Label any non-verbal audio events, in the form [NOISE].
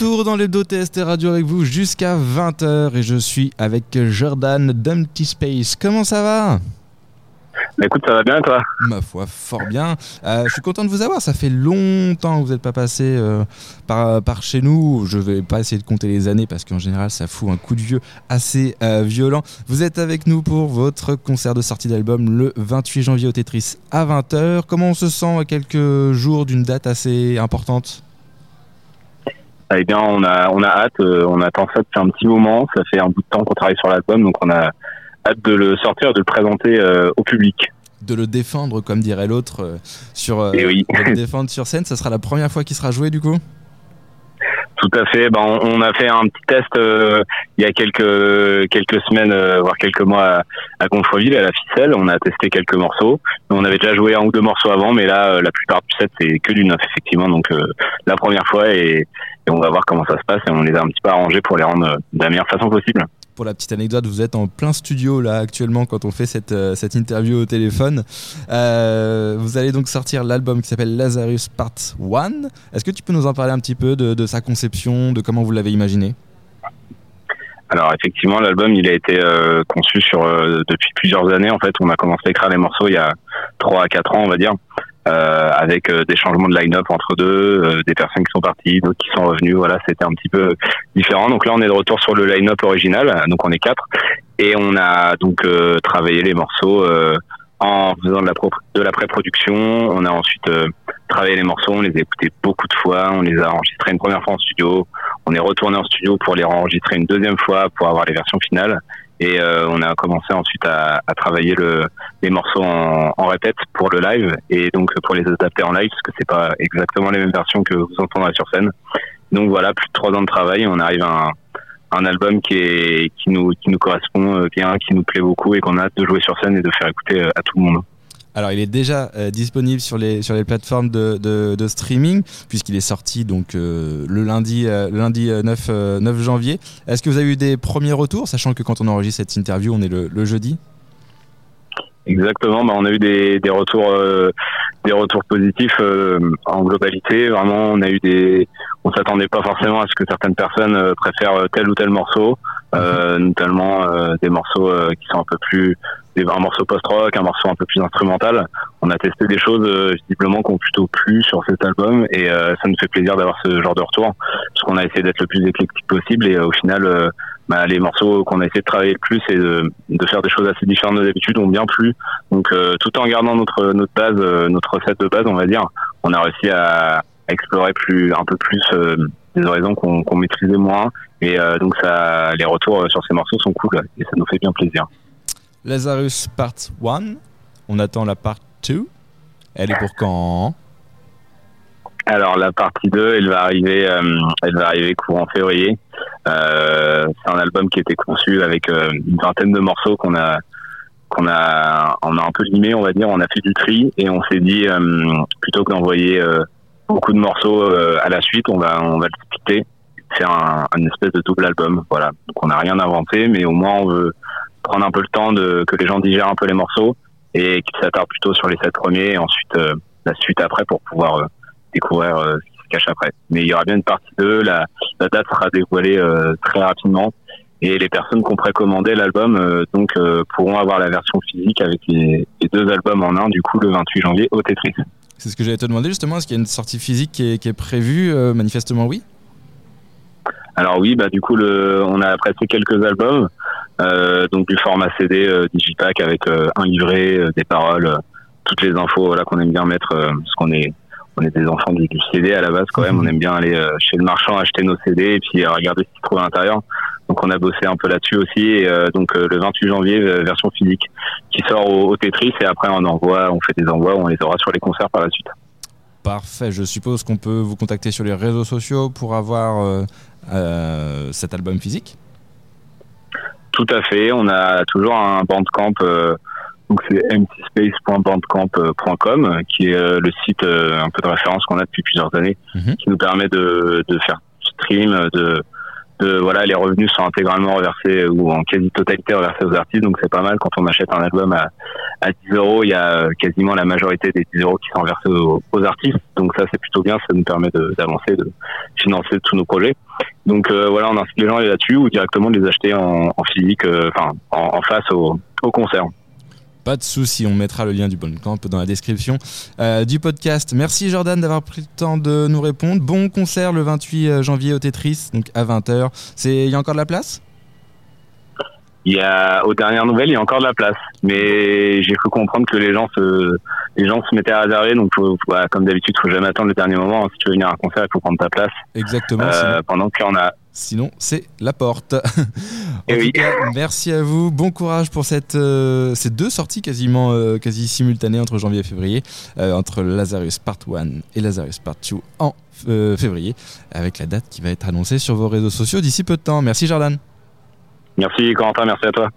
retour dans les dos TST Radio avec vous jusqu'à 20h et je suis avec Jordan d'Empty Space. Comment ça va? Bah, écoute, ça va bien toi? Ma foi, fort bien. Euh, je suis content de vous avoir. Ça fait longtemps que vous n'êtes pas passé euh, par, par, chez nous. Je vais pas essayer de compter les années parce qu'en général, ça fout un coup de vieux assez euh, violent. Vous êtes avec nous pour votre concert de sortie d'album le 28 janvier au Tetris à 20h. Comment on se sent à quelques jours d'une date assez importante? Eh bien, on a, on a hâte, on attend ça depuis un petit moment. Ça fait un bout de temps qu'on travaille sur l'album, donc on a, hâte de le sortir, de le présenter euh, au public. De le défendre, comme dirait l'autre, euh, sur euh, eh oui. de le [LAUGHS] défendre sur scène. Ça sera la première fois qu'il sera joué, du coup? Tout à fait. Ben, on, a fait un petit test il y a quelques quelques semaines, voire quelques mois à, à à la ficelle. On a testé quelques morceaux. On avait déjà joué un ou deux morceaux avant, mais là, la plupart du set c'est que du neuf, effectivement. Donc la première fois et, et, on va voir comment ça se passe et on les a un petit peu arrangés pour les rendre de la meilleure façon possible pour la petite anecdote, vous êtes en plein studio là actuellement quand on fait cette, euh, cette interview au téléphone. Euh, vous allez donc sortir l'album qui s'appelle Lazarus Part 1. Est-ce que tu peux nous en parler un petit peu de, sa conception, de comment vous l'avez imaginé? Alors effectivement, l'album il a été euh, conçu sur depuis plusieurs années. En fait, on a commencé à écrire les morceaux il y a 3 à 4 ans, on va dire. Euh, avec euh, des changements de line-up entre deux, euh, des personnes qui sont parties, d'autres qui sont revenues. Voilà, c'était un petit peu différent. Donc là, on est de retour sur le line-up original. Donc on est quatre et on a donc travaillé les morceaux en faisant de la, de la pré-production. On a ensuite travaillé les morceaux, on les a écoutés beaucoup de fois, on les a enregistrés une première fois en studio, on est retourné en studio pour les enregistrer une deuxième fois pour avoir les versions finales. Et euh, on a commencé ensuite à, à travailler le, les morceaux en, en, répète pour le live et donc pour les adapter en live parce que c'est pas exactement les mêmes versions que vous entendrez sur scène. Donc voilà, plus de trois ans de travail, on arrive à un, un album qui est qui nous qui nous correspond bien, qui nous plaît beaucoup et qu'on a hâte de jouer sur scène et de faire écouter à tout le monde. Alors, il est déjà euh, disponible sur les, sur les plateformes de, de, streaming, puisqu'il est sorti donc, euh, le lundi, euh, le lundi 9, 9 janvier. Est-ce que vous avez eu des premiers retours, sachant que quand on enregistre cette interview, on est le, le jeudi? Exactement, bah, on a eu des, des retours, des retours positifs en globalité. Vraiment, on a eu des, on s'attendait pas forcément à ce que certaines personnes préfèrent tel ou tel morceau, mhm. notamment des morceaux qui sont un peu plus un morceau post-rock, un morceau un peu plus instrumental. On a testé des choses euh, visiblement qui ont plutôt plu sur cet album et euh, ça nous fait plaisir d'avoir ce genre de retour parce qu'on a essayé d'être le plus éclectique possible et euh, au final bah, les morceaux qu'on a essayé de travailler le plus et de, de faire des choses assez différentes de d'habitude ont bien plu. Donc tout en gardant notre notre base, notre recette de base, on va dire, on a réussi à, explorer plus un peu plus des horizons qu'on maîtrisait moins et donc ça les retours sur ces morceaux sont cool et ça nous fait bien plaisir. Lazarus Part 1. On attend la Part 2. Elle est pour quand? Alors la partie 2, elle va arriver, euh, elle va arriver courant février. Euh, c'est un album qui était conçu avec euh, une vingtaine de morceaux qu'on a, qu'on a, on a un peu limé, on va dire. On a fait du tri et on s'est dit plutôt que d'envoyer beaucoup de morceaux à la suite, on va, on va le splitter, faire un, un espèce de double album. Voilà. Donc on n'a rien inventé, mais au moins on veut, prendre un peu le temps de que les gens digèrent un peu les morceaux et qu'ils s'attardent plutôt sur les sept premiers et ensuite euh, la suite après pour pouvoir euh, découvrir euh, ce qui se cache après. Mais il y aura bien une partie 2, la, la date sera dévoilée très rapidement et les personnes qui ont précommandé l'album donc pourront avoir la version physique avec les, deux albums en un du coup le 28 janvier au Tetris. C'est ce que j'allais te demander justement, est-ce qu'il y a une sortie physique qui est, qui est prévue Manifestement oui? Alors oui, bah du coup le, on a pressé quelques albums. Euh, donc du format CD euh, digipack avec euh, un livret, des paroles, toutes les infos voilà qu'on aime bien mettre parce qu'on est on est des enfants du, CD à la base quand même. On aime bien aller chez le marchand acheter nos CD et puis regarder ce qu'il trouve à l'intérieur. Donc on a bossé un peu là-dessus aussi. Et donc le 28 janvier, version physique qui sort au, Tetris et après on envoie, on fait des envois, on les aura sur les concerts par la suite. Parfait. Je suppose qu'on peut vous contacter sur les réseaux sociaux pour avoir cet album physique? Tout à fait. On a toujours un bandcamp. Euh, donc c'est emptyspace.bandcamp.com qui est euh, le site euh, un peu de référence qu'on a depuis plusieurs années, mhm. qui nous permet de, de faire stream, de voilà, les revenus sont intégralement reversés ou en quasi-totalité reversés aux artistes, donc c'est pas mal. Quand on achète un album à, à 10 euros, il y a quasiment la majorité des 10 euros qui sont versés aux, artistes, donc ça c'est plutôt bien, ça nous permet d'avancer, de, financer tous nos projets. Donc euh, voilà, on incite les gens à aller là-dessus ou directement de les acheter en, physique, euh, enfin en, face au, concert. Pas de souci, on mettra le lien du bon camp dans la description euh, du podcast. Merci Jordan d'avoir pris le temps de nous répondre. Bon concert le 28 euh, janvier au Tetris, donc à 20h. C'est il y a encore de la place? Il y a aux dernières nouvelles, il y a encore de la place, mais j'ai cru comprendre que les gens se les gens se mettaient à réserver, donc comme d'habitude, il faut jamais attendre le dernier moment. Si tu veux venir à un concert, il faut prendre ta place. Exactement. Euh, pendant qu'on a Sinon, c'est la porte. [LAUGHS] en tout cas, merci à vous. Bon courage pour cette, euh, ces deux sorties quasiment euh, quasi simultanées entre janvier et février, euh, entre Lazarus Part 1 et Lazarus Part 2 en février, avec la date qui va être annoncée sur vos réseaux sociaux d'ici peu de temps. Merci Jordan. Merci Corentin, merci à toi.